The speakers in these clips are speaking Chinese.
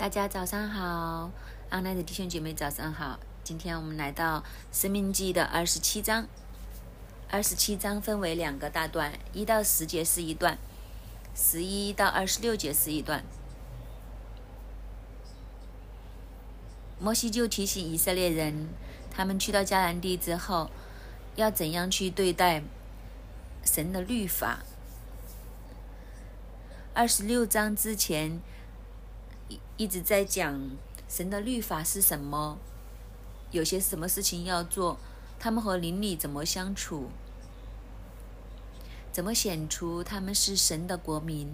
大家早上好，阿奈的弟兄姐妹早上好。今天我们来到《生命记》的二十七章，二十七章分为两个大段，一到十节是一段，十一到二十六节是一段。摩西就提醒以色列人，他们去到迦南地之后，要怎样去对待神的律法。二十六章之前一直在讲神的律法是什么，有些什么事情要做，他们和邻里怎么相处，怎么显出他们是神的国民。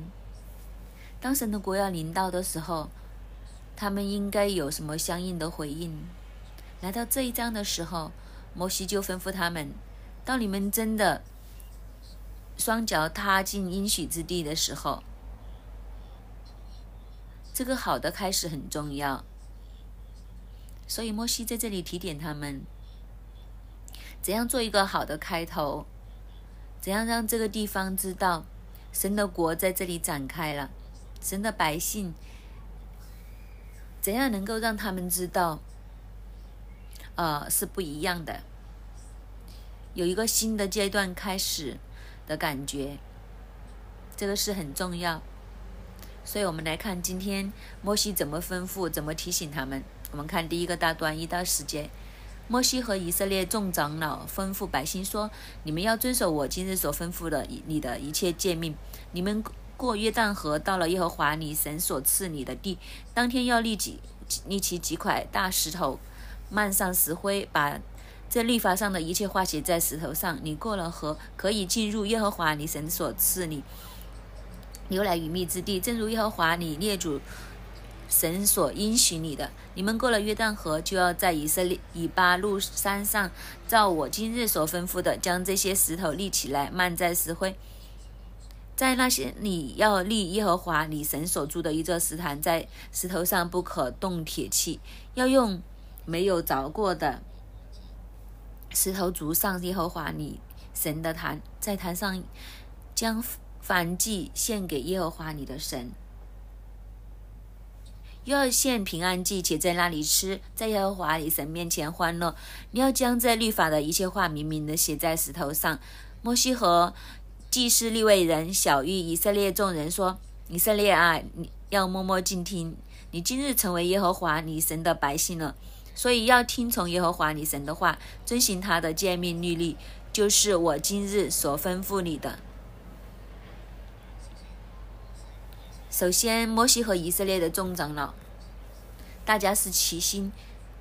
当神的国要临到的时候，他们应该有什么相应的回应？来到这一章的时候，摩西就吩咐他们：当你们真的双脚踏进应许之地的时候。这个好的开始很重要，所以摩西在这里提点他们，怎样做一个好的开头，怎样让这个地方知道神的国在这里展开了，神的百姓怎样能够让他们知道，呃，是不一样的，有一个新的阶段开始的感觉，这个是很重要。所以我们来看今天摩西怎么吩咐，怎么提醒他们。我们看第一个大段一到十节，摩西和以色列众长老吩咐百姓说：“你们要遵守我今日所吩咐的你的一切诫命。你们过约旦河，到了耶和华你神所赐你的地，当天要立几立起几块大石头，漫上石灰，把这律法上的一切话写在石头上。你过了河，可以进入耶和华你神所赐你。”牛来与蜜之地，正如耶和华你列祖神所应许你的。你们过了约旦河，就要在以色列以巴路山上，照我今日所吩咐的，将这些石头立起来，漫在石灰。在那些你要立耶和华你神所住的一座石坛，在石头上不可动铁器，要用没有凿过的石头筑上耶和华你神的坛，在坛上将。燔祭献给耶和华你的神，又要献平安祭，且在那里吃，在耶和华你神面前欢乐。你要将这律法的一切话明明的写在石头上。摩西和祭司立位人小玉以色列众人说：“以色列啊，你要默默静听。你今日成为耶和华你神的百姓了，所以要听从耶和华你神的话，遵行他的诫命律例，就是我今日所吩咐你的。”首先，摩西和以色列的众长老，大家是齐心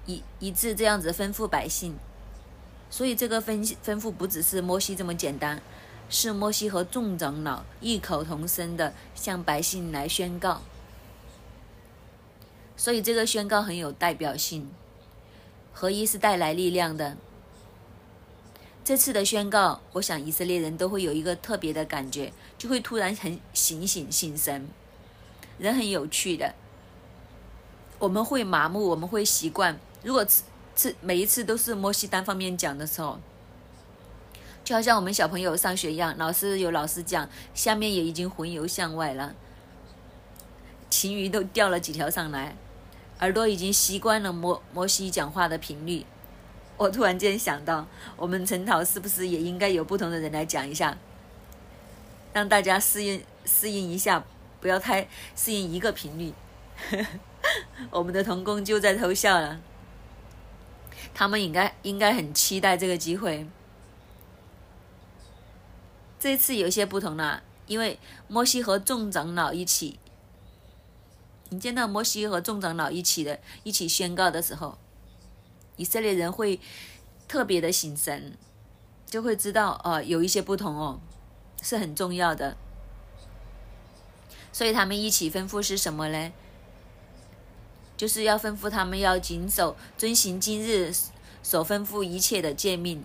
一一致这样子吩咐百姓，所以这个吩吩咐不只是摩西这么简单，是摩西和众长老异口同声的向百姓来宣告，所以这个宣告很有代表性，合一是带来力量的。这次的宣告，我想以色列人都会有一个特别的感觉，就会突然很醒醒醒神。人很有趣的，我们会麻木，我们会习惯。如果次次每一次都是摩西单方面讲的时候，就好像我们小朋友上学一样，老师有老师讲，下面也已经魂游向外了，情鱼都掉了几条上来，耳朵已经习惯了摩摩西讲话的频率。我突然间想到，我们陈桃是不是也应该有不同的人来讲一下，让大家适应适应一下。不要太适应一个频率，我们的童工就在偷笑了。他们应该应该很期待这个机会。这次有些不同了，因为摩西和众长老一起，你见到摩西和众长老一起的一起宣告的时候，以色列人会特别的醒神，就会知道哦，有一些不同哦，是很重要的。所以他们一起吩咐是什么呢？就是要吩咐他们要谨守、遵行今日所吩咐一切的诫命。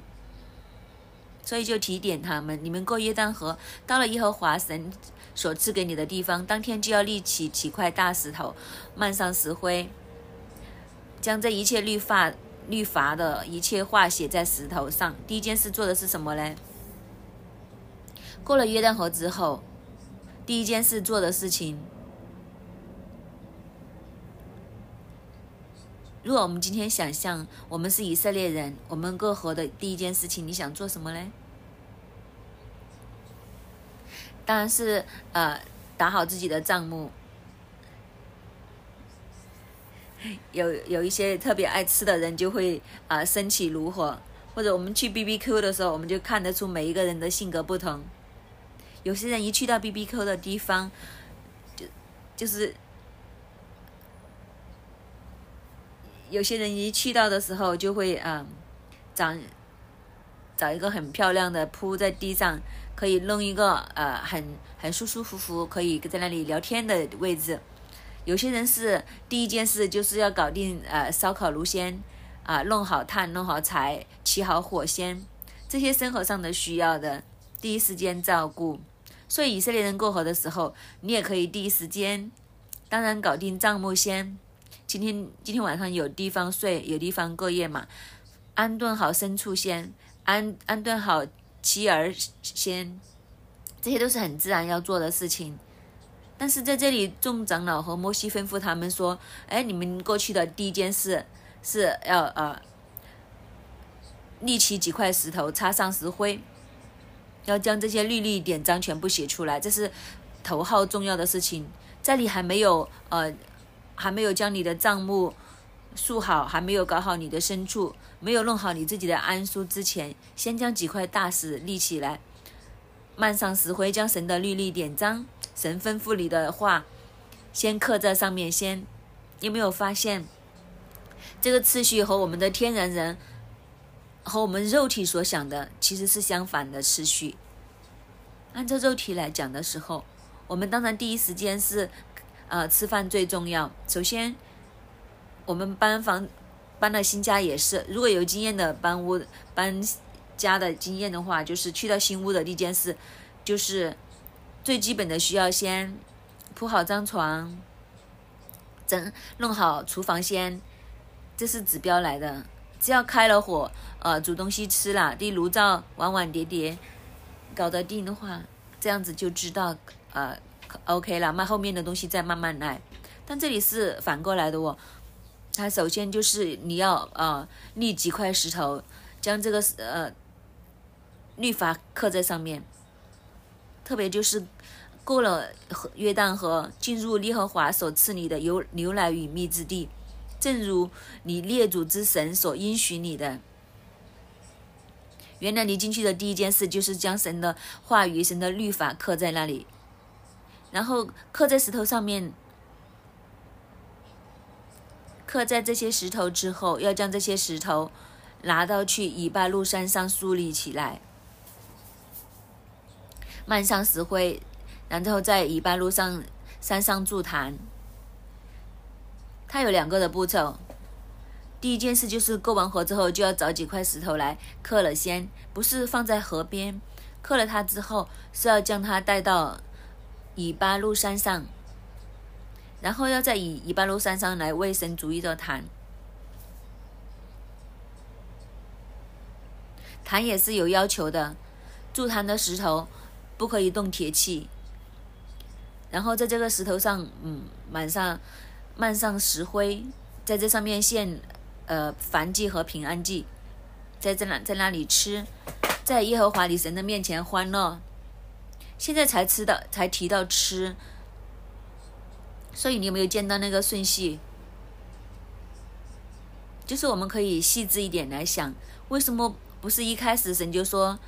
所以就提点他们：你们过约旦河，到了耶和华神所赐给你的地方，当天就要立起几块大石头，漫上石灰，将这一切律法、律法的一切话写在石头上。第一件事做的是什么呢？过了约旦河之后。第一件事做的事情，如果我们今天想象我们是以色列人，我们过河的第一件事情，你想做什么嘞？当然是呃打好自己的账目。有有一些特别爱吃的人就会啊升起炉火，或者我们去 B B Q 的时候，我们就看得出每一个人的性格不同。有些人一去到 B B Q 的地方，就就是。有些人一去到的时候，就会嗯，找找一个很漂亮的铺在地上，可以弄一个呃很很舒舒服服，可以在那里聊天的位置。有些人是第一件事就是要搞定呃烧烤炉先啊，弄好炭，弄好柴，起好火先，这些生活上的需要的第一时间照顾。所以以色列人过河的时候，你也可以第一时间，当然搞定账目先。今天今天晚上有地方睡，有地方过夜嘛？安顿好牲畜先，安安顿好妻儿先，这些都是很自然要做的事情。但是在这里，众长老和摩西吩咐他们说：“哎，你们过去的第一件事是要呃立起几块石头，插上石灰，要将这些律例典章全部写出来，这是头号重要的事情。在你还没有呃。”还没有将你的账目数好，还没有搞好你的牲畜，没有弄好你自己的安书之前，先将几块大石立起来，漫上石灰，将神的律例典章、神吩咐你的话，先刻在上面。先，有没有发现这个次序和我们的天然人和我们肉体所想的其实是相反的次序？按照肉体来讲的时候，我们当然第一时间是。呃，吃饭最重要。首先，我们搬房搬了新家也是，如果有经验的搬屋搬家的经验的话，就是去到新屋的第一件事，就是最基本的需要先铺好张床，整弄好厨房先，这是指标来的。只要开了火，呃，煮东西吃了，地炉灶碗碗碟碟搞得定的话，这样子就知道呃。OK 了，那后面的东西再慢慢来。但这里是反过来的哦，它首先就是你要呃立几块石头，将这个呃律法刻在上面。特别就是过了约旦河，进入利和华所赐你的有牛奶与蜜之地，正如你列祖之神所应许你的。原来你进去的第一件事就是将神的话语、神的律法刻在那里。然后刻在石头上面，刻在这些石头之后，要将这些石头拿到去以巴路山上树立起来，漫上石灰，然后在以巴路上山上筑坛。它有两个的步骤，第一件事就是过完河之后，就要找几块石头来刻了先，不是放在河边，刻了它之后是要将它带到。以巴路山上，然后要在以以巴路山上来为神主一的坛，坛也是有要求的，筑坛的石头不可以动铁器，然后在这个石头上，嗯，满上漫上石灰，在这上面献呃燔祭和平安祭，在这那在那里吃，在耶和华你神的面前欢乐。现在才吃的，才提到吃，所以你有没有见到那个顺序？就是我们可以细致一点来想，为什么不是一开始神就说，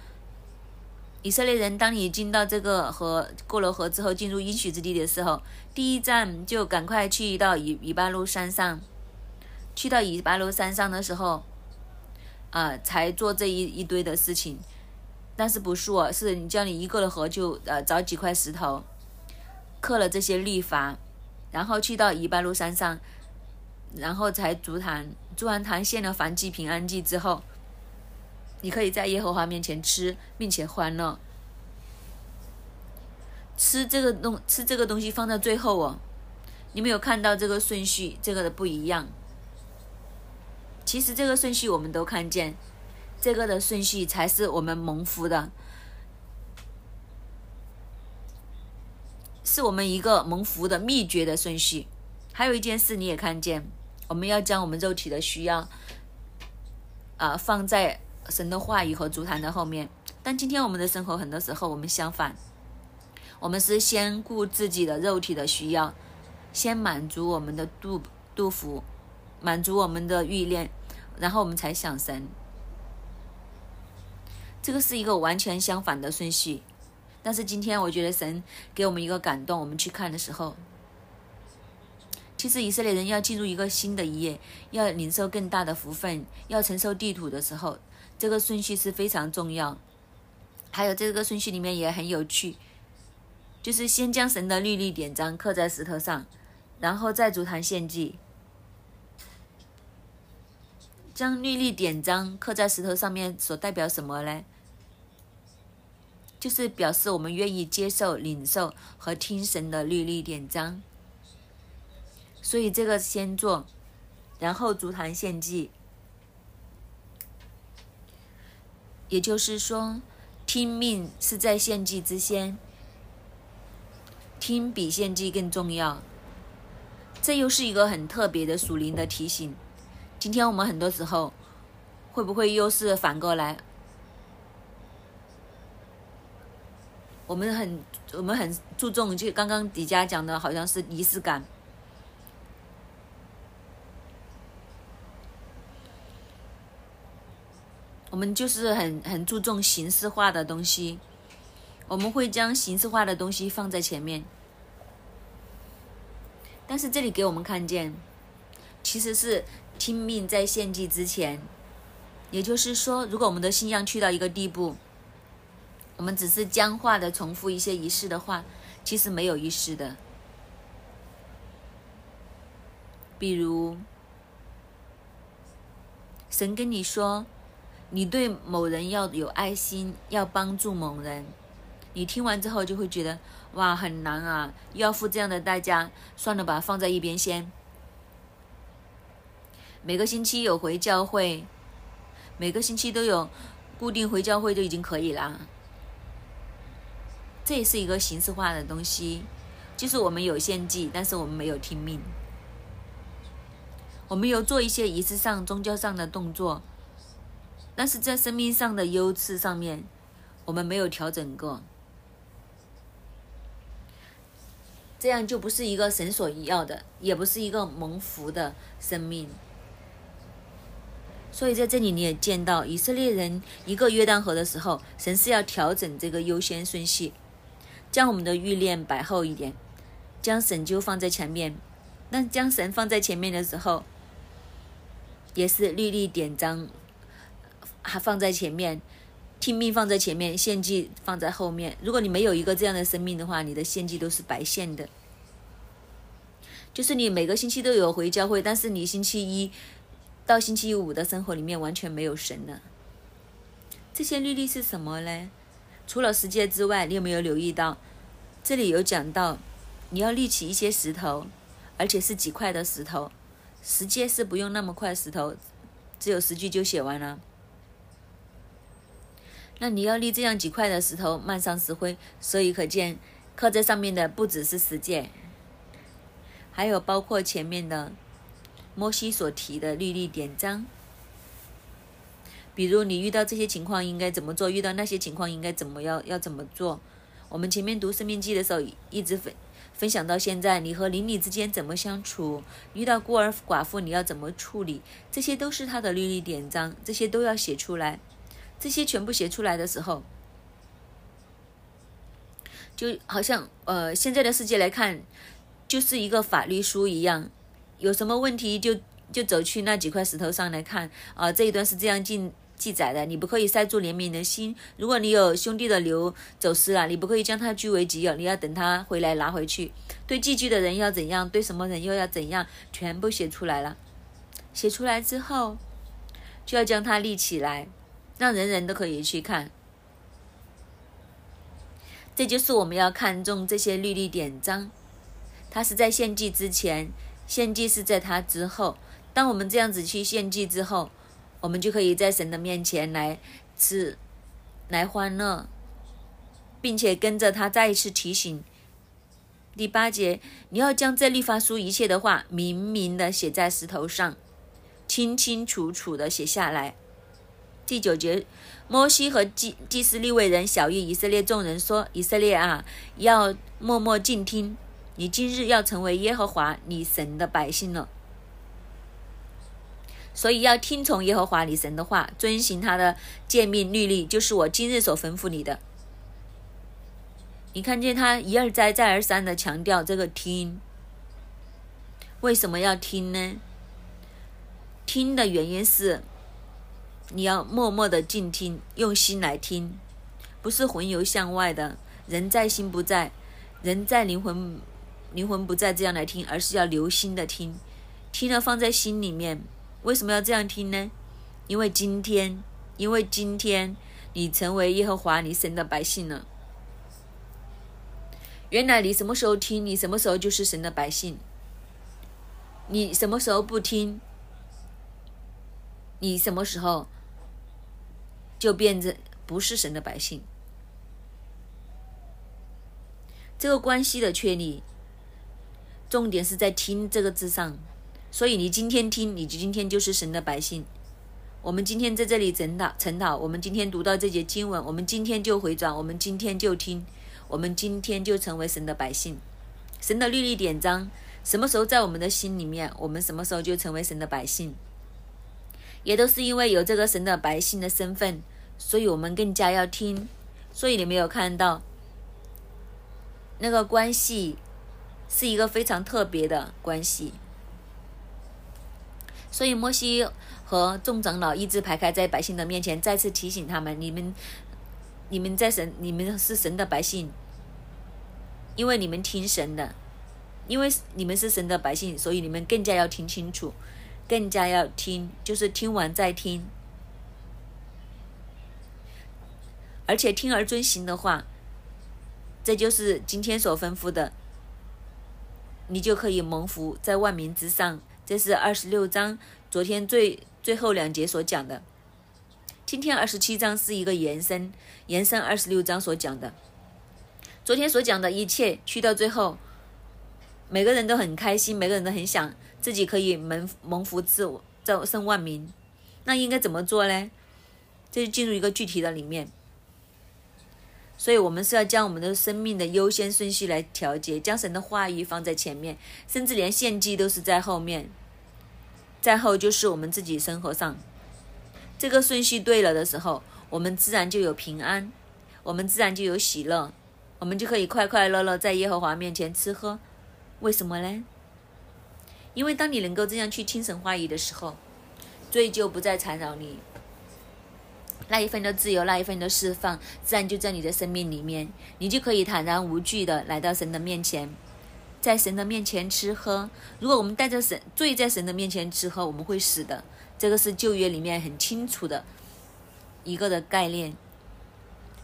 以色列人，当你进到这个河过了河之后，进入应许之地的时候，第一站就赶快去到以以巴路山上，去到以巴路山上的时候，啊，才做这一一堆的事情。但是不是我，是你叫你一个的河就呃找几块石头，刻了这些律法，然后去到以巴路山上，然后才足坛，足完坛献了燔祭平安祭之后，你可以在耶和华面前吃，并且欢乐。吃这个东吃这个东西放在最后哦，你没有看到这个顺序，这个的不一样。其实这个顺序我们都看见。这个的顺序才是我们蒙福的，是我们一个蒙福的秘诀的顺序。还有一件事你也看见，我们要将我们肉体的需要，啊，放在神的话语和足坛的后面。但今天我们的生活很多时候我们相反，我们是先顾自己的肉体的需要，先满足我们的肚肚腹，满足我们的欲念，然后我们才想神。这个是一个完全相反的顺序。但是今天我觉得神给我们一个感动，我们去看的时候。其实以色列人要进入一个新的一页，要领受更大的福分，要承受地土的时候，这个顺序是非常重要。还有这个顺序里面也很有趣，就是先将神的律例典章刻在石头上，然后再足坛献祭。将律例典章刻在石头上面所代表什么呢？就是表示我们愿意接受、领受和听神的律例典章。所以这个先做，然后足坛献祭。也就是说，听命是在献祭之先，听比献祭更重要。这又是一个很特别的属灵的提醒。今天我们很多时候会不会又是反过来？我们很我们很注重，就刚刚迪迦讲的，好像是仪式感。我们就是很很注重形式化的东西，我们会将形式化的东西放在前面。但是这里给我们看见，其实是听命在献祭之前，也就是说，如果我们的信仰去到一个地步，我们只是僵化的重复一些仪式的话，其实没有仪式的。比如，神跟你说。你对某人要有爱心，要帮助某人，你听完之后就会觉得哇很难啊，要付这样的代价，算了吧，放在一边先。每个星期有回教会，每个星期都有固定回教会就已经可以了。这也是一个形式化的东西，就是我们有献祭，但是我们没有听命，我们有做一些仪式上、宗教上的动作。但是在生命上的优次上面，我们没有调整过，这样就不是一个神所要的，也不是一个蒙福的生命。所以在这里你也见到以色列人一个约旦河的时候，神是要调整这个优先顺序，将我们的欲念摆后一点，将神就放在前面。那将神放在前面的时候，也是律例典章。还放在前面，听命放在前面，献祭放在后面。如果你没有一个这样的生命的话，你的献祭都是白献的。就是你每个星期都有回教会，但是你星期一到星期五的生活里面完全没有神了。这些律例是什么呢？除了十诫之外，你有没有留意到？这里有讲到，你要立起一些石头，而且是几块的石头。十诫是不用那么块石头，只有十句就写完了。那你要立这样几块的石头，漫上石灰，所以可见刻在上面的不只是十诫，还有包括前面的摩西所提的律例典章。比如你遇到这些情况应该怎么做，遇到那些情况应该怎么要要怎么做。我们前面读生命记的时候一直分分享到现在，你和邻里之间怎么相处，遇到孤儿寡妇你要怎么处理，这些都是他的律例典章，这些都要写出来。这些全部写出来的时候，就好像呃，现在的世界来看，就是一个法律书一样，有什么问题就就走去那几块石头上来看啊。这一段是这样记记载的，你不可以塞住怜悯的心。如果你有兄弟的牛走失了，你不可以将他据为己有，你要等他回来拿回去。对寄居的人要怎样，对什么人又要怎样，全部写出来了。写出来之后，就要将它立起来。让人人都可以去看，这就是我们要看重这些律例典章。它是在献祭之前，献祭是在它之后。当我们这样子去献祭之后，我们就可以在神的面前来吃，来欢乐，并且跟着他再一次提醒第八节，你要将这律法书一切的话明明的写在石头上，清清楚楚的写下来。第九节，摩西和祭祭司利未人小谕以色列众人说：“以色列啊，要默默静听，你今日要成为耶和华你神的百姓了。所以要听从耶和华你神的话，遵行他的诫命律例，就是我今日所吩咐你的。”你看见他一而再、再而三的强调这个听，为什么要听呢？听的原因是你要默默的静听，用心来听，不是魂游向外的，人在心不在，人在灵魂灵魂不在这样来听，而是要留心的听，听了放在心里面。为什么要这样听呢？因为今天，因为今天你成为耶和华你神的百姓了。原来你什么时候听，你什么时候就是神的百姓；你什么时候不听，你什么时候就变成不是神的百姓。这个关系的确立，重点是在“听”这个字上。所以你今天听，你就今天就是神的百姓。我们今天在这里晨祷，晨祷，我们今天读到这节经文，我们今天就回转，我们今天就听。我们今天就成为神的百姓，神的律例典章什么时候在我们的心里面，我们什么时候就成为神的百姓，也都是因为有这个神的百姓的身份，所以我们更加要听。所以你没有看到那个关系是一个非常特别的关系。所以摩西和众长老一字排开在百姓的面前，再次提醒他们：你们，你们在神，你们是神的百姓。因为你们听神的，因为你们是神的百姓，所以你们更加要听清楚，更加要听，就是听完再听，而且听而遵行的话，这就是今天所吩咐的，你就可以蒙福在万民之上。这是二十六章昨天最最后两节所讲的，今天二十七章是一个延伸，延伸二十六章所讲的。昨天所讲的一切，去到最后，每个人都很开心，每个人都很想自己可以蒙蒙福，自我造胜万民。那应该怎么做呢？这就进入一个具体的里面。所以，我们是要将我们的生命的优先顺序来调节，将神的话语放在前面，甚至连献祭都是在后面。再后就是我们自己生活上，这个顺序对了的时候，我们自然就有平安，我们自然就有喜乐。我们就可以快快乐乐在耶和华面前吃喝，为什么呢？因为当你能够这样去听神话语的时候，罪就不再缠绕你，那一份的自由，那一份的释放，自然就在你的生命里面，你就可以坦然无惧的来到神的面前，在神的面前吃喝。如果我们带着神罪在神的面前吃喝，我们会死的。这个是旧约里面很清楚的一个的概念。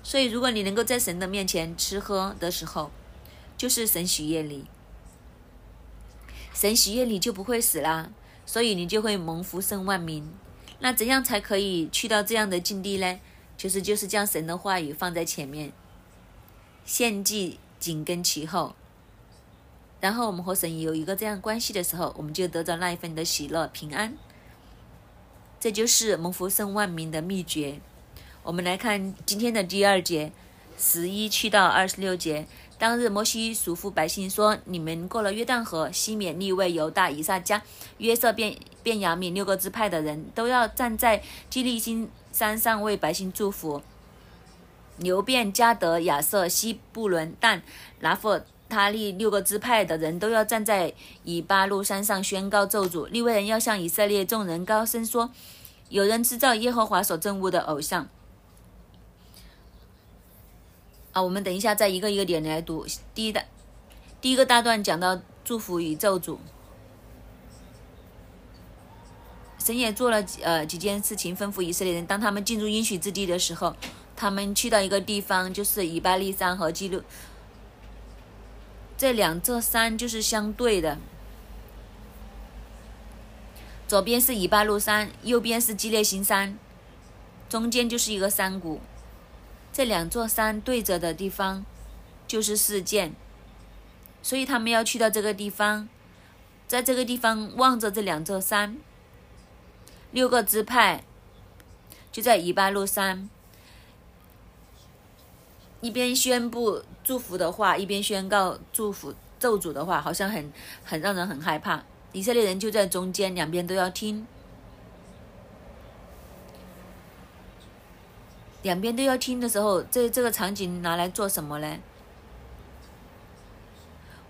所以，如果你能够在神的面前吃喝的时候，就是神喜悦你，神喜悦你就不会死啦。所以你就会蒙福胜万民。那怎样才可以去到这样的境地呢？就是就是将神的话语放在前面，献祭紧跟其后。然后我们和神有一个这样关系的时候，我们就得到那一份的喜乐平安。这就是蒙福胜万民的秘诀。我们来看今天的第二节，十一去到二十六节。当日摩西嘱咐百姓说：“你们过了约旦河，西缅、利位、犹大、以撒加、约瑟、便便雅悯六个支派的人都要站在基利心山上为百姓祝福。牛便、加德、亚瑟、西布伦、但、拿弗他利六个支派的人都要站在以巴路山上宣告咒诅。利未人要向以色列众人高声说：有人制造耶和华所憎恶的偶像。”啊，我们等一下再一个一个点来读。第一大，第一个大段讲到祝福与咒诅。神也做了呃几件事情，吩咐以色列人，当他们进入应许之地的时候，他们去到一个地方，就是以巴利山和基路，这两座山就是相对的，左边是以巴路山，右边是基列新山，中间就是一个山谷。这两座山对着的地方，就是事件。所以他们要去到这个地方，在这个地方望着这两座山，六个支派就在以巴路山，一边宣布祝福的话，一边宣告祝福咒诅的话，好像很很让人很害怕。以色列人就在中间，两边都要听，两边都要听的时候，这这个场景拿来做什么呢？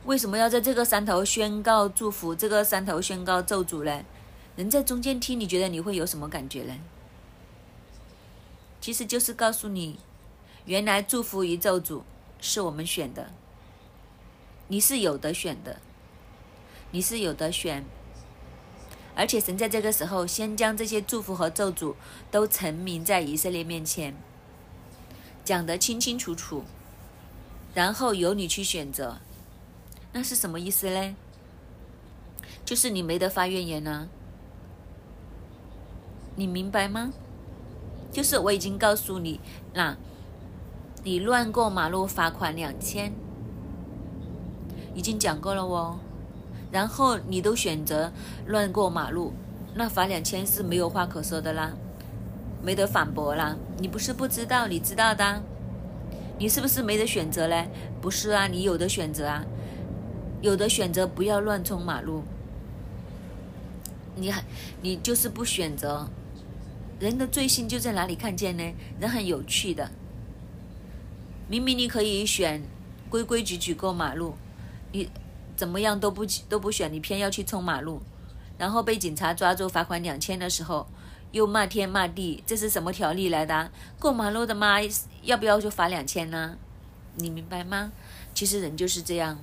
为什么要在这个山头宣告祝福？这个山头宣告咒诅呢？人在中间听，你觉得你会有什么感觉呢？其实就是告诉你，原来祝福与咒诅是我们选的，你是有的选的，你是有的选。而且神在这个时候先将这些祝福和咒诅都陈明在以色列面前，讲得清清楚楚，然后由你去选择。那是什么意思嘞？就是你没得发怨言呢，你明白吗？就是我已经告诉你，那，你乱过马路罚款两千，已经讲过了哦。然后你都选择乱过马路，那罚两千是没有话可说的啦，没得反驳啦。你不是不知道，你知道的，你是不是没得选择嘞？不是啊，你有的选择啊。有的选择不要乱冲马路，你还你就是不选择，人的罪性就在哪里看见呢？人很有趣的，明明你可以选规规矩矩过马路，你怎么样都不都不选，你偏要去冲马路，然后被警察抓住罚款两千的时候，又骂天骂地，这是什么条例来的？过马路的吗？要不要就罚两千呢？你明白吗？其实人就是这样。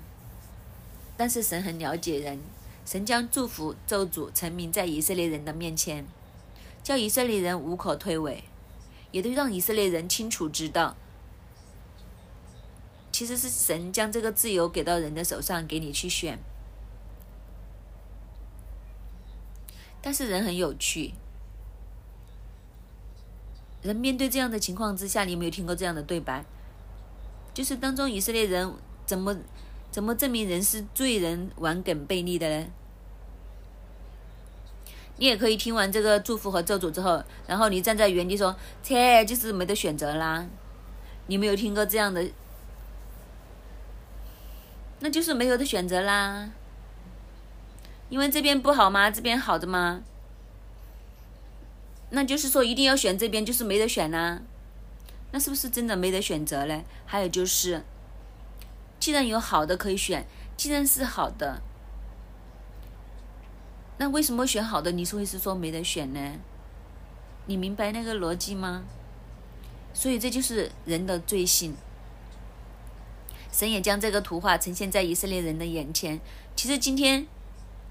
但是神很了解人，神将祝福咒诅陈明在以色列人的面前，叫以色列人无可推诿，也都让以色列人清楚知道，其实是神将这个自由给到人的手上，给你去选。但是人很有趣，人面对这样的情况之下，你有没有听过这样的对白？就是当中以色列人怎么？怎么证明人是罪人顽梗悖逆的呢？你也可以听完这个祝福和咒诅之后，然后你站在原地说：“切，就是没得选择啦。”你没有听过这样的？那就是没有的选择啦。因为这边不好吗？这边好的吗？那就是说一定要选这边，就是没得选呐。那是不是真的没得选择嘞？还有就是。既然有好的可以选，既然是好的，那为什么选好的？你是会是说没得选呢？你明白那个逻辑吗？所以这就是人的罪性。神也将这个图画呈现在以色列人的眼前。其实今天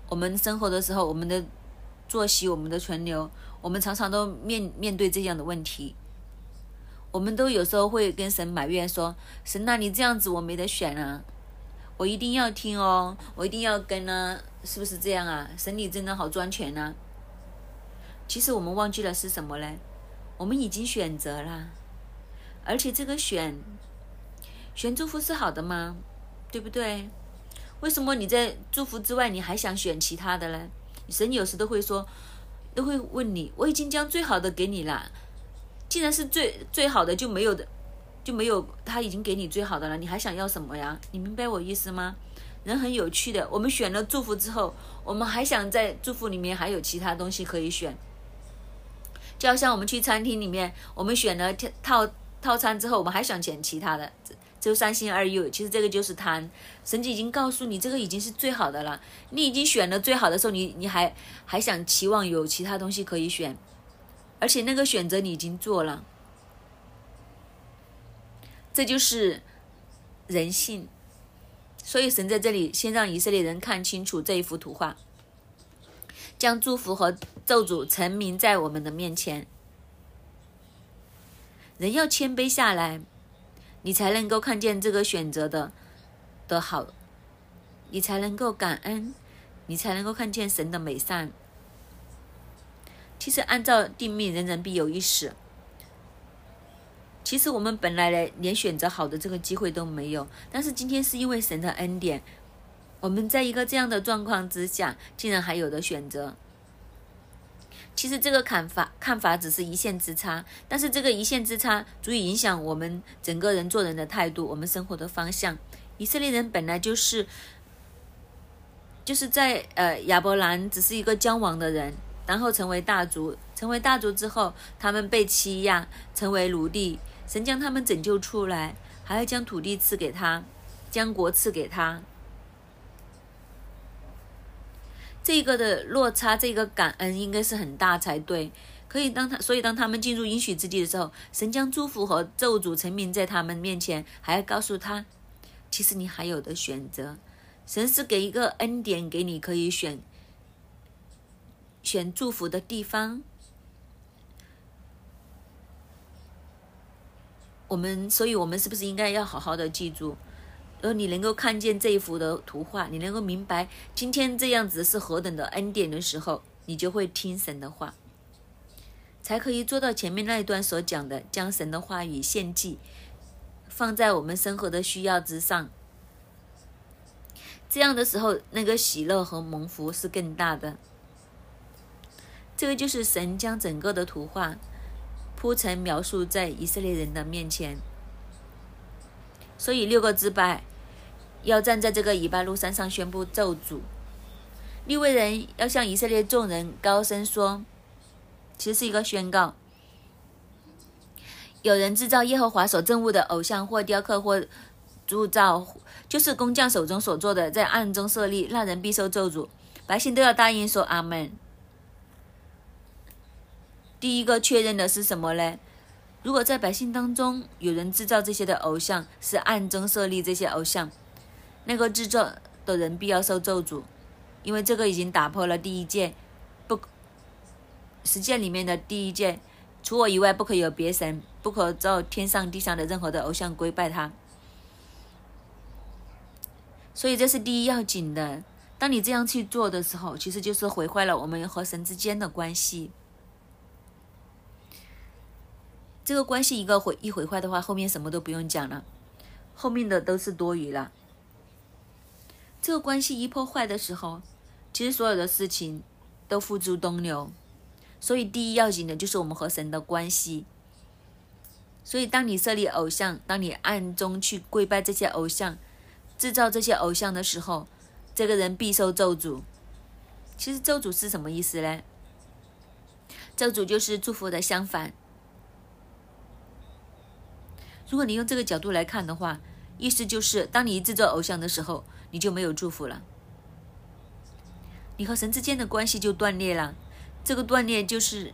我们生活的时候，我们的作息、我们的存留，我们常常都面面对这样的问题。我们都有时候会跟神埋怨说：“神呐，你这样子我没得选啊，我一定要听哦，我一定要跟呢，是不是这样啊？神你真的好专权呢。”其实我们忘记了是什么呢？我们已经选择了，而且这个选选祝福是好的吗？对不对？为什么你在祝福之外你还想选其他的呢？神有时都会说，都会问你：“我已经将最好的给你了。”既然是最最好的，就没有的，就没有他已经给你最好的了，你还想要什么呀？你明白我意思吗？人很有趣的，我们选了祝福之后，我们还想在祝福里面还有其他东西可以选。就好像我们去餐厅里面，我们选了套套餐之后，我们还想选其他的，就三心二意。其实这个就是贪。神已经告诉你，这个已经是最好的了。你已经选了最好的时候，你你还还想期望有其他东西可以选？而且那个选择你已经做了，这就是人性。所以神在这里先让以色列人看清楚这一幅图画，将祝福和咒诅陈明在我们的面前。人要谦卑下来，你才能够看见这个选择的的好，你才能够感恩，你才能够看见神的美善。其实按照定命，人人必有一死。其实我们本来呢，连选择好的这个机会都没有。但是今天是因为神的恩典，我们在一个这样的状况之下，竟然还有的选择。其实这个看法看法只是一线之差，但是这个一线之差足以影响我们整个人做人的态度，我们生活的方向。以色列人本来就是，就是在呃亚伯兰只是一个将亡的人，然后成为大族，成为大族之后，他们被欺压，成为奴隶，神将他们拯救出来，还要将土地赐给他，将国赐给他。这个的落差，这个感恩应该是很大才对。可以当他，所以当他们进入应许之地的时候，神将祝福和咒诅成名在他们面前，还要告诉他，其实你还有的选择。神是给一个恩典给你，可以选选祝福的地方。我们，所以我们是不是应该要好好的记住？而你能够看见这一幅的图画，你能够明白今天这样子是何等的恩典的时候，你就会听神的话，才可以做到前面那一段所讲的，将神的话语献祭，放在我们生活的需要之上。这样的时候，那个喜乐和蒙福是更大的。这个就是神将整个的图画铺陈描述在以色列人的面前，所以六个字拜。要站在这个以巴路山上宣布咒诅，利未人要向以色列众人高声说，其实是一个宣告：有人制造耶和华所憎恶的偶像，或雕刻，或铸造，就是工匠手中所做的，在暗中设立，那人必受咒诅。百姓都要答应说阿门。第一个确认的是什么呢？如果在百姓当中有人制造这些的偶像，是暗中设立这些偶像。那个制作的人必要受咒诅，因为这个已经打破了第一戒，不十戒里面的第一戒，除我以外不可有别神，不可造天上地上的任何的偶像跪拜他。所以这是第一要紧的。当你这样去做的时候，其实就是毁坏了我们和神之间的关系。这个关系一个毁一毁坏的话，后面什么都不用讲了，后面的都是多余了。这个关系一破坏的时候，其实所有的事情都付诸东流。所以第一要紧的就是我们和神的关系。所以当你设立偶像，当你暗中去跪拜这些偶像，制造这些偶像的时候，这个人必受咒诅。其实咒诅是什么意思呢？咒诅就是祝福的相反。如果你用这个角度来看的话，意思就是当你制作偶像的时候。你就没有祝福了，你和神之间的关系就断裂了。这个断裂就是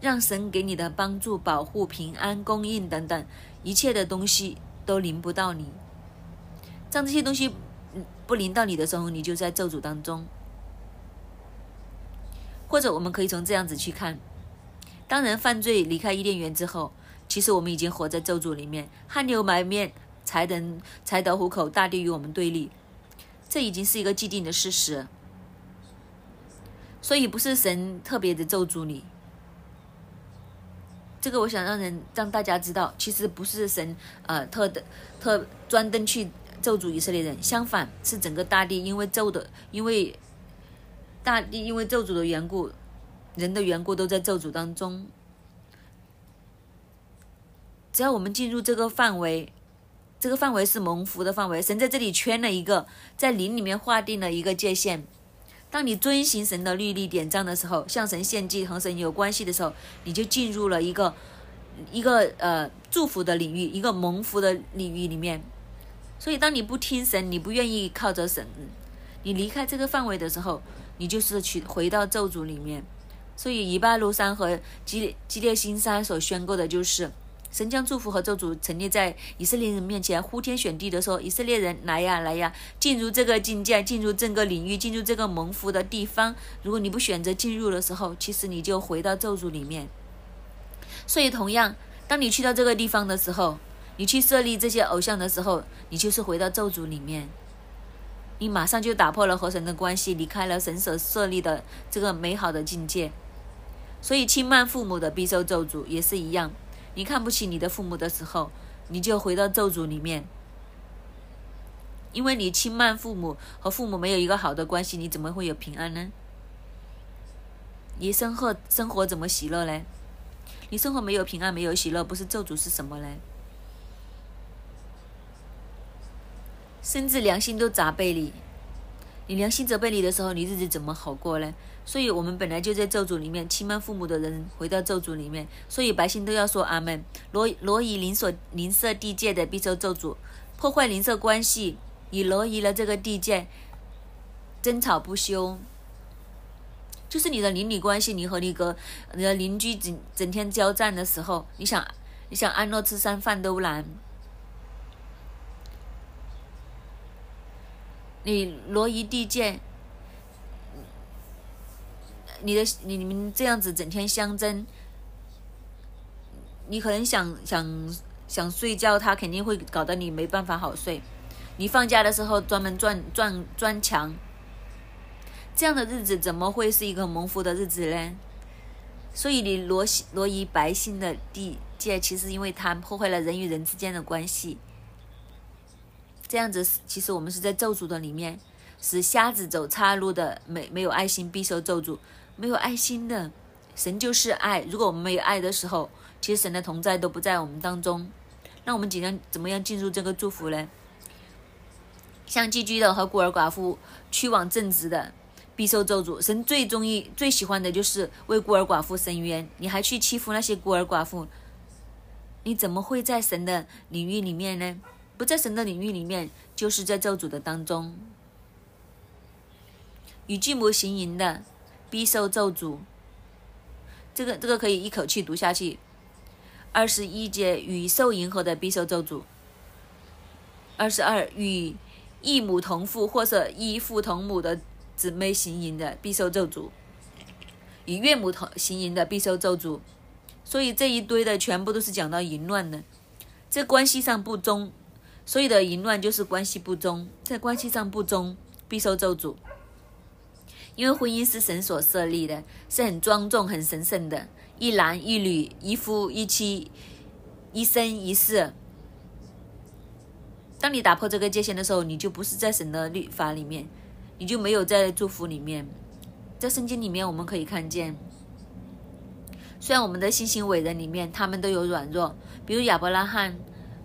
让神给你的帮助、保护、平安、供应等等一切的东西都临不到你。当这些东西不临到你的时候，你就在咒诅当中。或者我们可以从这样子去看：当人犯罪离开伊甸园之后，其实我们已经活在咒诅里面，汗流满面才能才得糊口，大地与我们对立。这已经是一个既定的事实，所以不是神特别的咒诅你。这个我想让人让大家知道，其实不是神呃特的特专登去咒诅以色列人，相反是整个大地因为咒的，因为大地因为咒诅的缘故，人的缘故都在咒诅当中。只要我们进入这个范围。这个范围是蒙福的范围，神在这里圈了一个，在灵里面划定了一个界限。当你遵行神的律例典章的时候，向神献祭和神有关系的时候，你就进入了一个一个呃祝福的领域，一个蒙福的领域里面。所以，当你不听神，你不愿意靠着神，你离开这个范围的时候，你就是去回到咒诅里面。所以，以巴路山和基基列新山所宣告的就是。神将祝福和咒诅陈列在以色列人面前，呼天选地的说：“以色列人来呀，来呀，进入这个境界，进入这个领域，进入这个蒙福的地方。如果你不选择进入的时候，其实你就回到咒诅里面。所以，同样，当你去到这个地方的时候，你去设立这些偶像的时候，你就是回到咒诅里面，你马上就打破了和神的关系，离开了神所设立的这个美好的境界。所以，轻慢父母的必受咒诅，也是一样。”你看不起你的父母的时候，你就回到咒诅里面。因为你轻慢父母和父母没有一个好的关系，你怎么会有平安呢？你生活生活怎么喜乐呢？你生活没有平安，没有喜乐，不是咒诅是什么呢？甚至良心都责备你，你良心责备你的时候，你日子怎么好过呢？所以我们本来就在咒诅里面，轻慢父母的人回到咒诅里面，所以百姓都要说阿门。罗罗夷邻所邻舍地界的必受咒诅，破坏邻舍关系，你罗移了这个地界，争吵不休，就是你的邻里关系，你和你个你的邻居整整天交战的时候，你想你想安乐吃三饭都难。你罗移地界，你的你们这样子整天相争，你可能想想想睡觉，他肯定会搞得你没办法好睡。你放假的时候专门撞撞撞墙，这样的日子怎么会是一个蒙福的日子呢？所以你罗罗夷百姓的地界，其实因为他破坏了人与人之间的关系。这样子，其实我们是在咒诅的里面，使瞎子走岔路的，没没有爱心必受咒诅。没有爱心的，神就是爱。如果我们没有爱的时候，其实神的同在都不在我们当中。那我们怎样怎么样进入这个祝福呢？像寄居的和孤儿寡妇，去往正直的，必受咒诅。神最中意、最喜欢的就是为孤儿寡妇伸冤。你还去欺负那些孤儿寡妇，你怎么会在神的领域里面呢？不在神的领域里面，就是在咒诅的当中。与巨魔行淫的，必受咒诅。这个这个可以一口气读下去。二十一节与受迎合的必受咒诅。二十二与异母同父或者异父同母的姊妹行淫的必受咒诅。与岳母同行淫的必受咒诅。所以这一堆的全部都是讲到淫乱的，这关系上不忠。所以的淫乱就是关系不忠，在关系上不忠，必受咒诅。因为婚姻是神所设立的，是很庄重、很神圣的，一男一女，一夫一妻，一生一世。当你打破这个界限的时候，你就不是在神的律法里面，你就没有在祝福里面。在圣经里面，我们可以看见，虽然我们的信心伟人里面，他们都有软弱，比如亚伯拉罕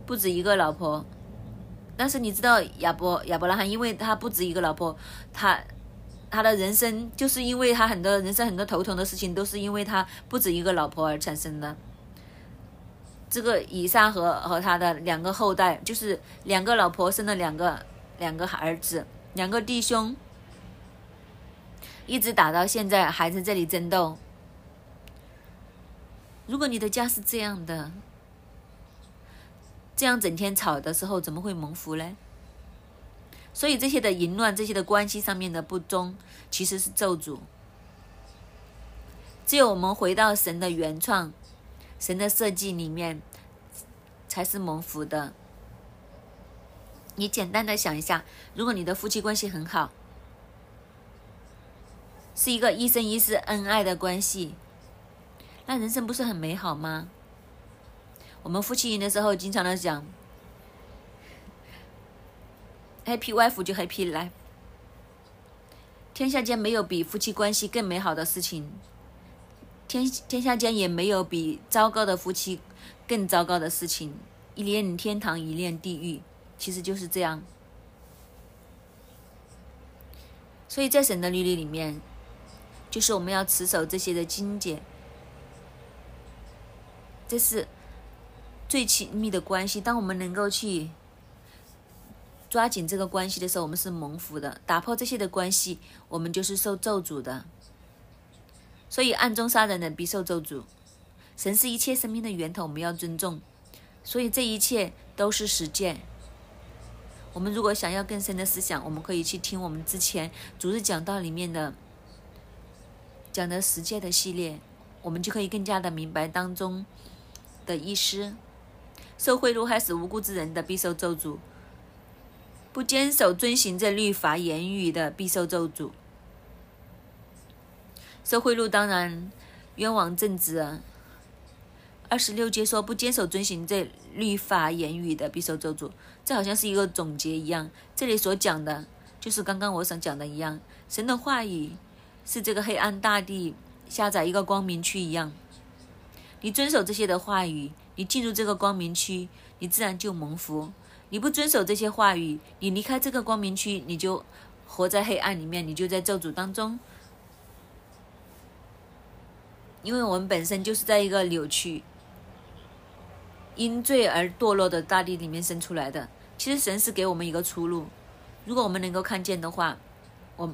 不止一个老婆。但是你知道亚伯亚伯拉罕，因为他不止一个老婆，他他的人生就是因为他很多人生很多头疼的事情，都是因为他不止一个老婆而产生的。这个以撒和和他的两个后代，就是两个老婆生了两个两个儿子，两个弟兄，一直打到现在还在这里争斗。如果你的家是这样的，这样整天吵的时候，怎么会蒙福呢？所以这些的淫乱，这些的关系上面的不忠，其实是咒诅。只有我们回到神的原创、神的设计里面，才是蒙福的。你简单的想一下，如果你的夫妻关系很好，是一个一生一世恩爱的关系，那人生不是很美好吗？我们夫妻营的时候，经常的讲，Happy wife 就 Happy 来。天下间没有比夫妻关系更美好的事情，天天下间也没有比糟糕的夫妻更糟糕的事情。一念天堂，一念地狱，其实就是这样。所以在神的律例里面，就是我们要持守这些的经节，这是。最亲密的关系，当我们能够去抓紧这个关系的时候，我们是蒙福的；打破这些的关系，我们就是受咒诅的。所以暗中杀人的必受咒诅。神是一切生命的源头，我们要尊重。所以这一切都是实践。我们如果想要更深的思想，我们可以去听我们之前主日讲道里面的讲的实践的系列，我们就可以更加的明白当中的意思。受贿赂害死无辜之人的必受咒诅；不坚守遵行这律法言语的必受咒诅。受贿赂当然冤枉正直，二十六节说不坚守遵行这律法言语的必受咒诅，这好像是一个总结一样。这里所讲的，就是刚刚我想讲的一样，神的话语是这个黑暗大地下载一个光明区一样。你遵守这些的话语，你进入这个光明区，你自然就蒙福；你不遵守这些话语，你离开这个光明区，你就活在黑暗里面，你就在咒诅当中。因为我们本身就是在一个扭曲。因罪而堕落的大地里面生出来的，其实神是给我们一个出路。如果我们能够看见的话，我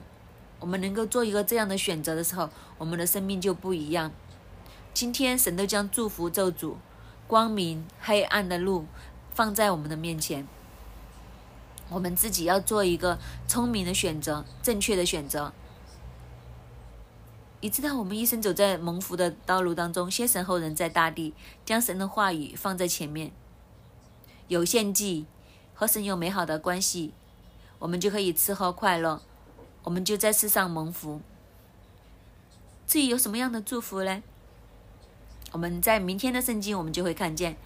我们能够做一个这样的选择的时候，我们的生命就不一样。今天神都将祝福咒诅、光明、黑暗的路放在我们的面前，我们自己要做一个聪明的选择，正确的选择。你知道，我们一生走在蒙福的道路当中，先神后人，在大地将神的话语放在前面，有献祭和神有美好的关系，我们就可以吃喝快乐，我们就在世上蒙福。至于有什么样的祝福呢？我们在明天的圣经，我们就会看见。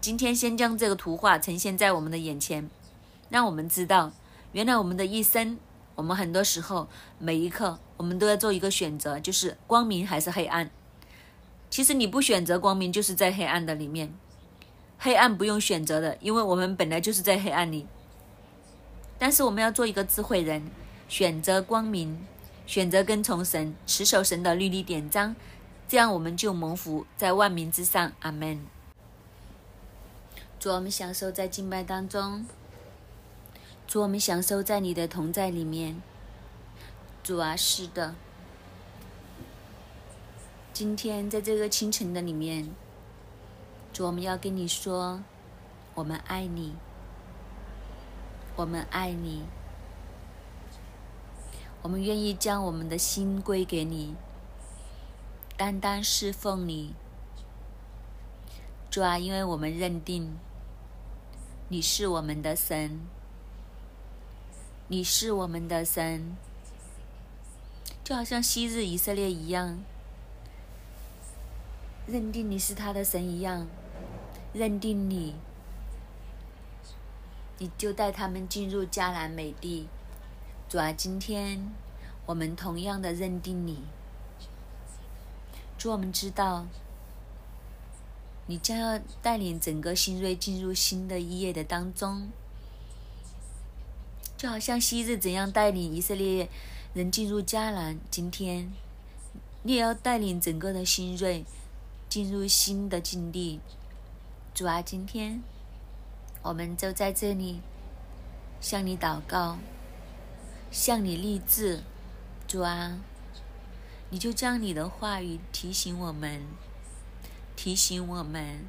今天先将这个图画呈现在我们的眼前，让我们知道，原来我们的一生。我们很多时候，每一刻，我们都要做一个选择，就是光明还是黑暗。其实你不选择光明，就是在黑暗的里面。黑暗不用选择的，因为我们本来就是在黑暗里。但是我们要做一个智慧人，选择光明，选择跟从神，持守神的律例典章，这样我们就蒙福在万民之上。阿门。祝我们享受在敬拜当中。主，我们享受在你的同在里面。主啊，是的。今天在这个清晨的里面，主，我们要跟你说，我们爱你，我们爱你，我们愿意将我们的心归给你，单单侍奉你。主啊，因为我们认定你是我们的神。你是我们的神，就好像昔日以色列一样，认定你是他的神一样，认定你，你就带他们进入迦南美地。主啊，今天我们同样的认定你，主，我们知道，你将要带领整个新锐进入新的一页的当中。就好像昔日怎样带领以色列人进入迦南，今天你也要带领整个的新锐进入新的境地。主啊，今天我们就在这里向你祷告，向你立志。主啊，你就将你的话语提醒我们，提醒我们，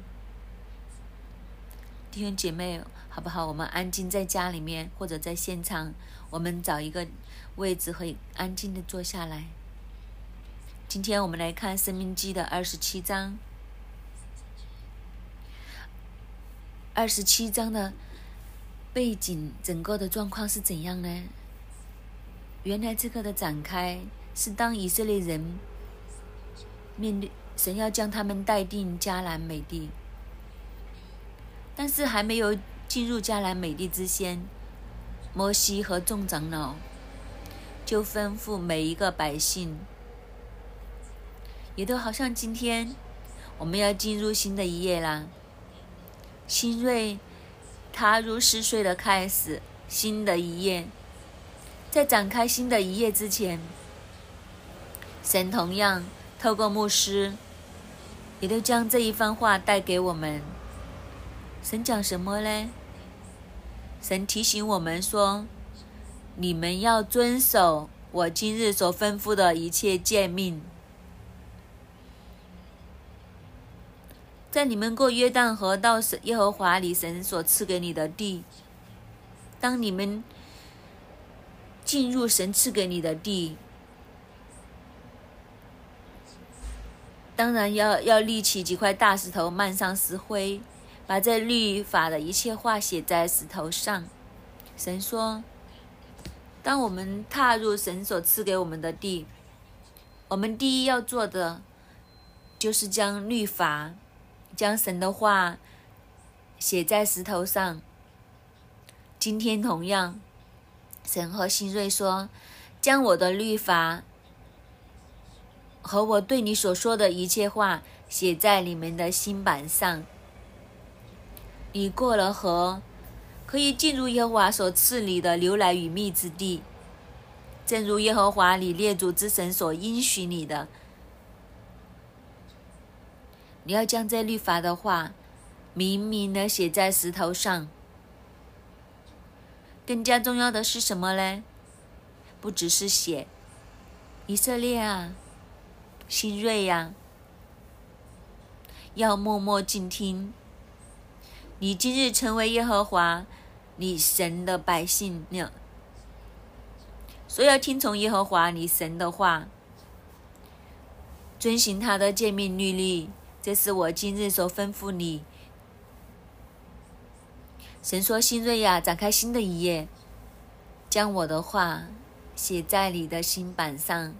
弟兄姐妹。好不好？我们安静在家里面，或者在现场，我们找一个位置，可以安静的坐下来。今天我们来看《生命记》的二十七章。二十七章的背景，整个的状况是怎样呢？原来这个的展开是当以色列人面对神要将他们带进迦南美地，但是还没有。进入迦南美地之先，摩西和众长老就吩咐每一个百姓，也都好像今天我们要进入新的一页啦。新锐踏入十岁的开始，新的一页，在展开新的一页之前，神同样透过牧师，也都将这一番话带给我们。神讲什么呢？神提醒我们说：“你们要遵守我今日所吩咐的一切诫命，在你们过约旦河到耶和华里神所赐给你的地。当你们进入神赐给你的地，当然要要立起几块大石头，漫上石灰。”把这律法的一切话写在石头上。神说：“当我们踏入神所赐给我们的地，我们第一要做的，就是将律法、将神的话写在石头上。今天同样，神和新瑞说：“将我的律法和我对你所说的一切话写在你们的心板上。你过了河，可以进入耶和华所赐你的牛奶与蜜之地，正如耶和华你列祖之神所应许你的。”你要将这律法的话明明的写在石头上。更加重要的是什么呢？不只是写，以色列啊，新锐呀，要默默静听。你今日成为耶和华你神的百姓了，所以要听从耶和华你神的话，遵循他的诫命律例。这是我今日所吩咐你。神说：“新锐呀，展开新的一页，将我的话写在你的心板上，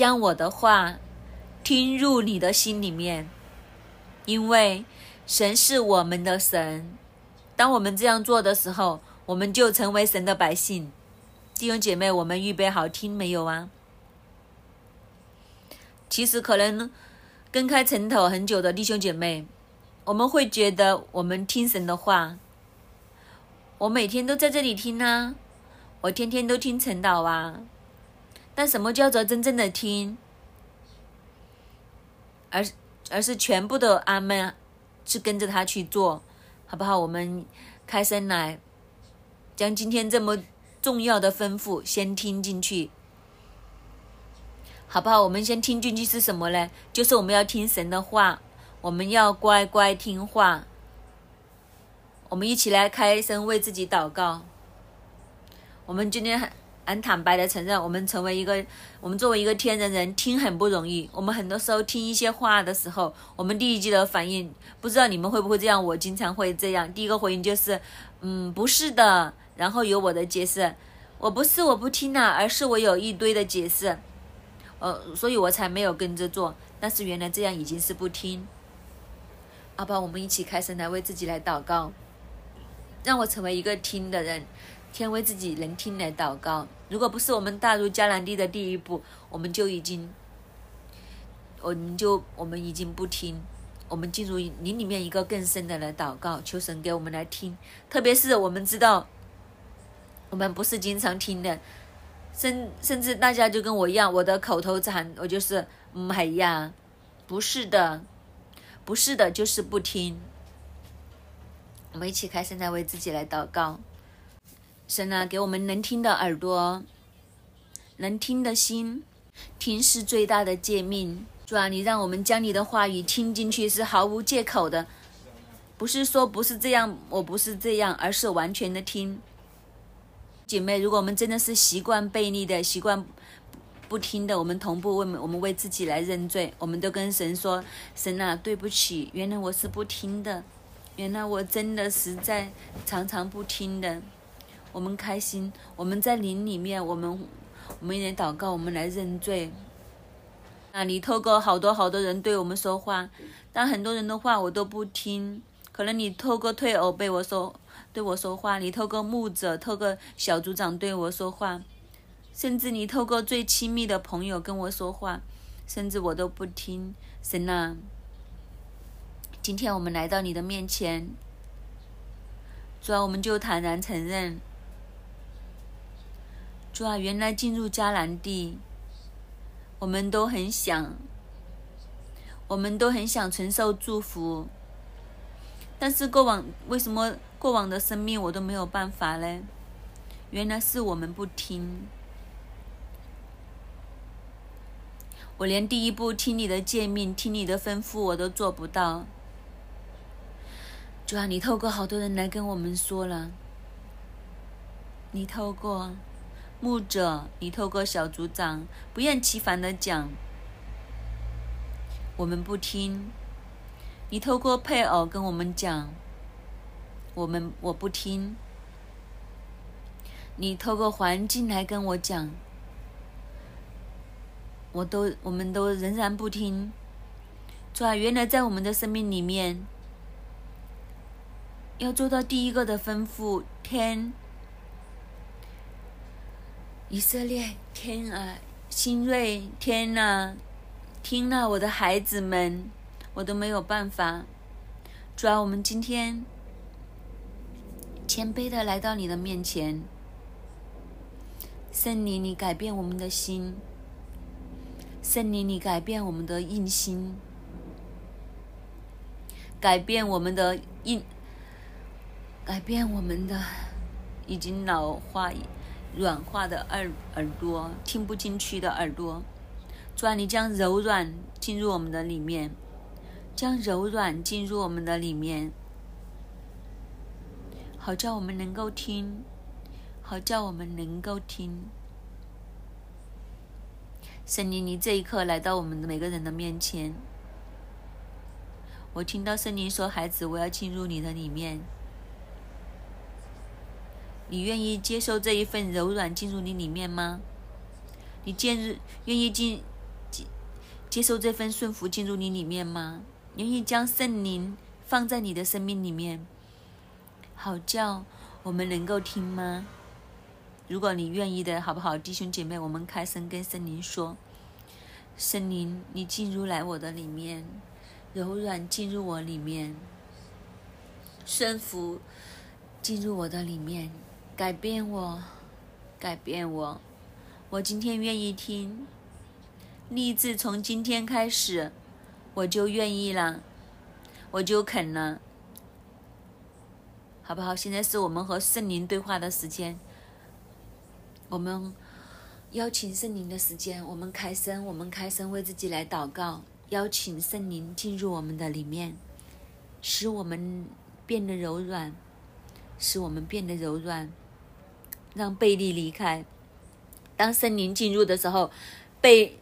将我的话听入你的心里面，因为神是我们的神。当我们这样做的时候，我们就成为神的百姓。弟兄姐妹，我们预备好听没有啊？”其实可能跟开城头很久的弟兄姐妹，我们会觉得我们听神的话，我每天都在这里听啊，我天天都听陈导啊。但什么叫做真正的听？而是而是全部的阿门，是跟着他去做，好不好？我们开声来，将今天这么重要的吩咐先听进去。好不好？我们先听进去是什么呢？就是我们要听神的话，我们要乖乖听话。我们一起来开声为自己祷告。我们今天还很坦白的承认，我们成为一个，我们作为一个天人人，听很不容易。我们很多时候听一些话的时候，我们第一句的反应，不知道你们会不会这样？我经常会这样。第一个回应就是，嗯，不是的。然后有我的解释，我不是我不听啊，而是我有一堆的解释。呃，所以我才没有跟着做。但是原来这样已经是不听。阿爸，我们一起开声来为自己来祷告，让我成为一个听的人，天为自己能听来祷告。如果不是我们踏入迦南地的第一步，我们就已经，我们就我们已经不听。我们进入你里面一个更深的来祷告，求神给我们来听。特别是我们知道，我们不是经常听的。甚甚至大家就跟我一样，我的口头禅我就是“嗯，哎呀，不是的，不是的，就是不听。”我们一起开始来为自己来祷告，神啊，给我们能听的耳朵，能听的心，听是最大的诫命。主啊，你让我们将你的话语听进去是毫无借口的，不是说不是这样，我不是这样，而是完全的听。姐妹，如果我们真的是习惯背逆的、习惯不听的，我们同步为我们为自己来认罪，我们都跟神说：“神啊，对不起，原来我是不听的，原来我真的实在常常不听的。”我们开心，我们在灵里面，我们我们来祷告，我们来认罪。啊，你透过好多好多人对我们说话，但很多人的话我都不听。可能你透过退偶被我说。对我说话，你透过牧者、透过小组长对我说话，甚至你透过最亲密的朋友跟我说话，甚至我都不听。神啊，今天我们来到你的面前，主啊，我们就坦然承认，主啊，原来进入迦南地，我们都很想，我们都很想承受祝福，但是过往为什么？过往的生命我都没有办法嘞，原来是我们不听，我连第一步听你的诫命、听你的吩咐我都做不到。主啊，你透过好多人来跟我们说了，你透过牧者，你透过小组长，不厌其烦的讲，我们不听。你透过配偶跟我们讲。我们我不听，你透过环境来跟我讲，我都我们都仍然不听。主啊，原来在我们的生命里面，要做到第一个的吩咐，天，以色列，天啊，新锐，天呐，听了我的孩子们，我都没有办法。主啊，我们今天谦卑的来到你的面前，圣灵，你改变我们的心，圣灵，你改变我们的硬心。改变我们的硬，改变我们的已经老化、软化的耳耳朵，听不进去的耳朵。主啊，你将柔软进入我们的里面，将柔软进入我们的里面，好叫我们能够听，好叫我们能够听。圣灵，你这一刻来到我们每个人的面前。我听到圣灵说：“孩子，我要进入你的里面。你愿意接受这一份柔软进入你里面吗？你见日愿意进接接受这份顺服进入你里面吗？愿意将圣灵放在你的生命里面，好叫我们能够听吗？如果你愿意的，好不好，弟兄姐妹？我们开声跟圣灵说：圣灵，你进入来我的里面。”柔软进入我里面，顺服进入我的里面，改变我，改变我。我今天愿意听，立志从今天开始，我就愿意了，我就肯了，好不好？现在是我们和圣灵对话的时间，我们邀请圣灵的时间，我们开声，我们开声为自己来祷告。邀请圣灵进入我们的里面，使我们变得柔软，使我们变得柔软，让贝利离开。当圣灵进入的时候，贝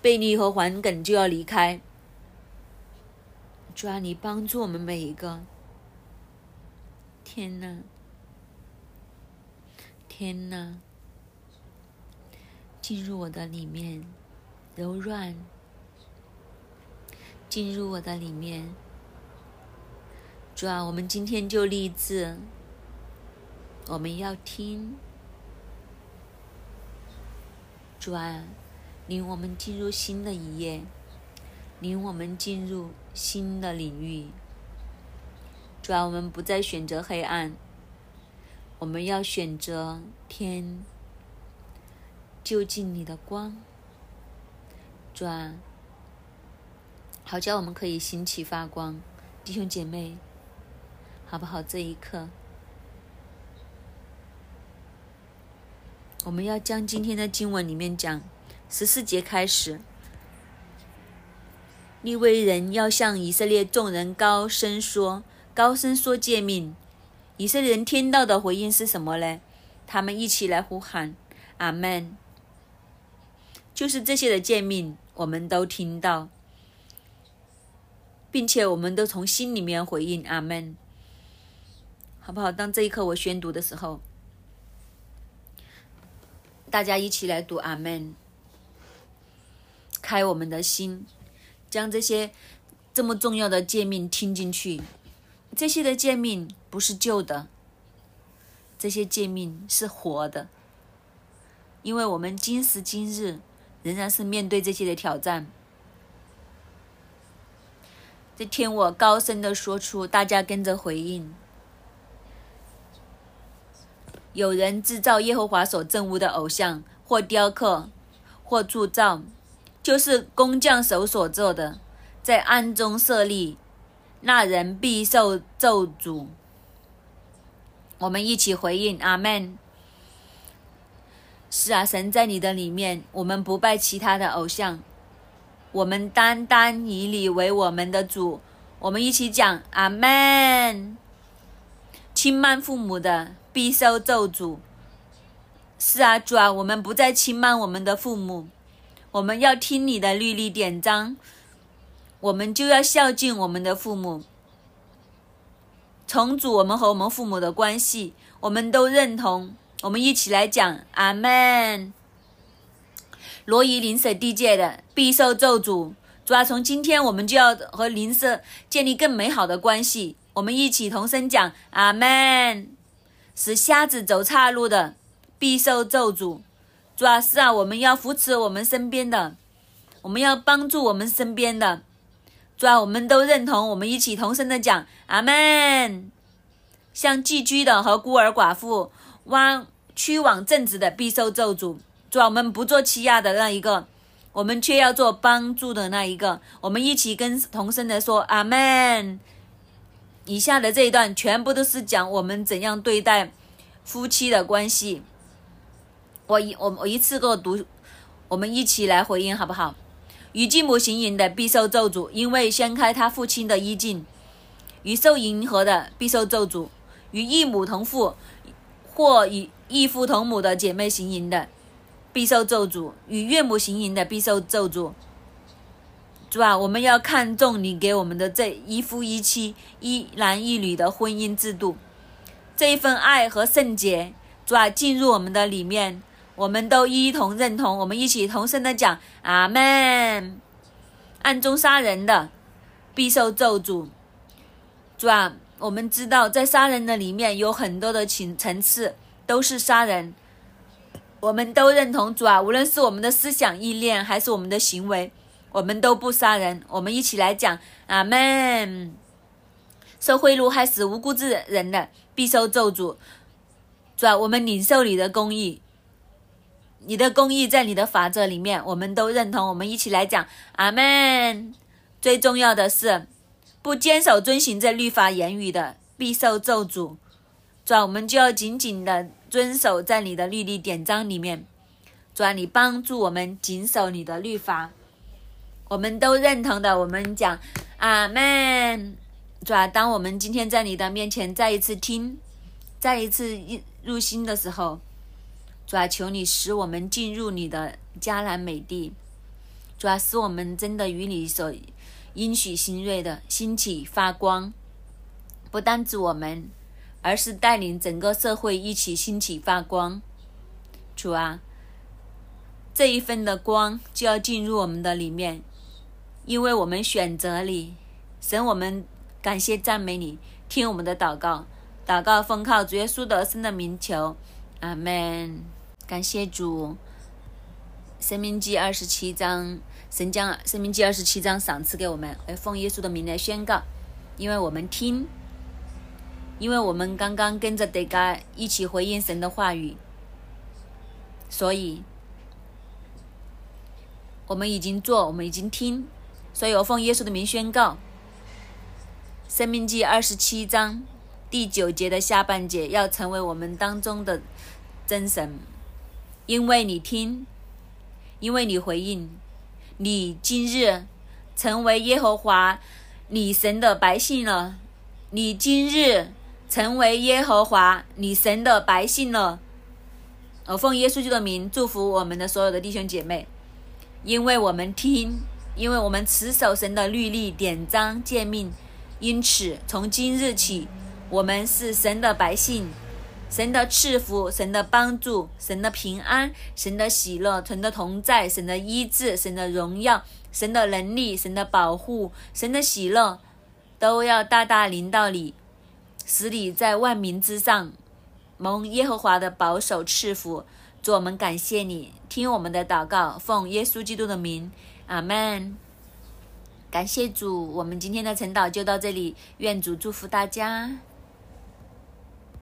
贝利和黄梗就要离开。主啊，你帮助我们每一个。天哪！天哪！进入我的里面，柔软。进入我的里面，主啊，我们今天就立志，我们要听，主啊，领我们进入新的一页，领我们进入新的领域，主啊，我们不再选择黑暗，我们要选择天，就近你的光，主啊。好叫我们可以兴起发光，弟兄姐妹，好不好？这一刻，我们要将今天的经文里面讲十四节开始，利未人要向以色列众人高声说，高声说诫命。以色列人听到的回应是什么呢？他们一起来呼喊：“阿门！”就是这些的诫命，我们都听到。并且我们都从心里面回应阿门，好不好？当这一刻我宣读的时候，大家一起来读阿门，开我们的心，将这些这么重要的诫命听进去。这些的诫命不是旧的，这些诫命是活的，因为我们今时今日仍然是面对这些的挑战。这天，我高声的说出，大家跟着回应。有人制造耶和华所憎恶的偶像，或雕刻，或铸造，就是工匠手所做的，在暗中设立，那人必受咒诅。我们一起回应，阿门。是啊，神在你的里面，我们不拜其他的偶像。我们单单以你为我们的主，我们一起讲阿门。轻慢父母的必受咒诅。是啊，主啊，我们不再轻慢我们的父母，我们要听你的律例典章，我们就要孝敬我们的父母，重组我们和我们父母的关系，我们都认同。我们一起来讲阿门。罗伊邻舍地界的必受咒诅。主啊，从今天我们就要和邻舍建立更美好的关系。我们一起同声讲阿门。使瞎子走岔路的必受咒诅。主啊，是啊，我们要扶持我们身边的，我们要帮助我们身边的。主啊，我们都认同，我们一起同声的讲阿门。像寄居的和孤儿寡妇，弯曲往正直的必受咒诅。主啊，我们不做欺压的那一个。我们却要做帮助的那一个，我们一起跟同声的说阿门。以下的这一段全部都是讲我们怎样对待夫妻的关系。我一我我一次过读，我们一起来回应好不好？与继母行淫的必受咒诅，因为掀开他父亲的衣襟；与受迎合的必受咒诅；与异母同父或与异父同母的姐妹行淫的。必受咒诅，与岳母行淫的必受咒诅。主啊，我们要看重你给我们的这一夫一妻、一男一女的婚姻制度，这一份爱和圣洁。主啊，进入我们的里面，我们都一同认同。我们一起同声的讲阿门。暗中杀人的必受咒诅。主啊，我们知道在杀人的里面有很多的情层次，都是杀人。我们都认同主啊，无论是我们的思想意念还是我们的行为，我们都不杀人。我们一起来讲阿门。受贿赂害死无辜之人的，必受咒诅。主啊，我们领受你的公义，你的公义在你的法则里面，我们都认同。我们一起来讲阿门。最重要的是，不坚守遵行这律法言语的，必受咒诅。主啊，我们就要紧紧的。遵守在你的律例典章里面，主啊，你帮助我们谨守你的律法，我们都认同的。我们讲阿门。主啊，当我们今天在你的面前再一次听，再一次入心的时候，主啊，求你使我们进入你的迦南美地。主啊，使我们真的与你所应许新锐的兴起发光，不单指我们。而是带领整个社会一起兴起发光，主啊，这一份的光就要进入我们的里面，因为我们选择你，神，我们感谢赞美你，听我们的祷告，祷告奉靠主耶稣得胜的名求，阿门。感谢主，生命记二十七章，神将生命记二十七章赏赐给我们，而奉耶稣的名来宣告，因为我们听。因为我们刚刚跟着德嘎一起回应神的话语，所以我们已经做，我们已经听，所以我奉耶稣的名宣告，《生命记》二十七章第九节的下半节要成为我们当中的真神，因为你听，因为你回应，你今日成为耶和华你神的百姓了，你今日。成为耶和华你神的百姓了。我奉耶稣基督的名祝福我们的所有的弟兄姐妹，因为我们听，因为我们持守神的律例典章诫命，因此从今日起，我们是神的百姓，神的赐福，神的帮助，神的平安，神的喜乐，神的同在，神的医治，神的荣耀，神的能力，神的保护，神的喜乐，都要大大临到你。使你在万民之上蒙耶和华的保守赐福，主我们感谢你，听我们的祷告，奉耶稣基督的名，阿门。感谢主，我们今天的晨祷就到这里，愿主祝福大家。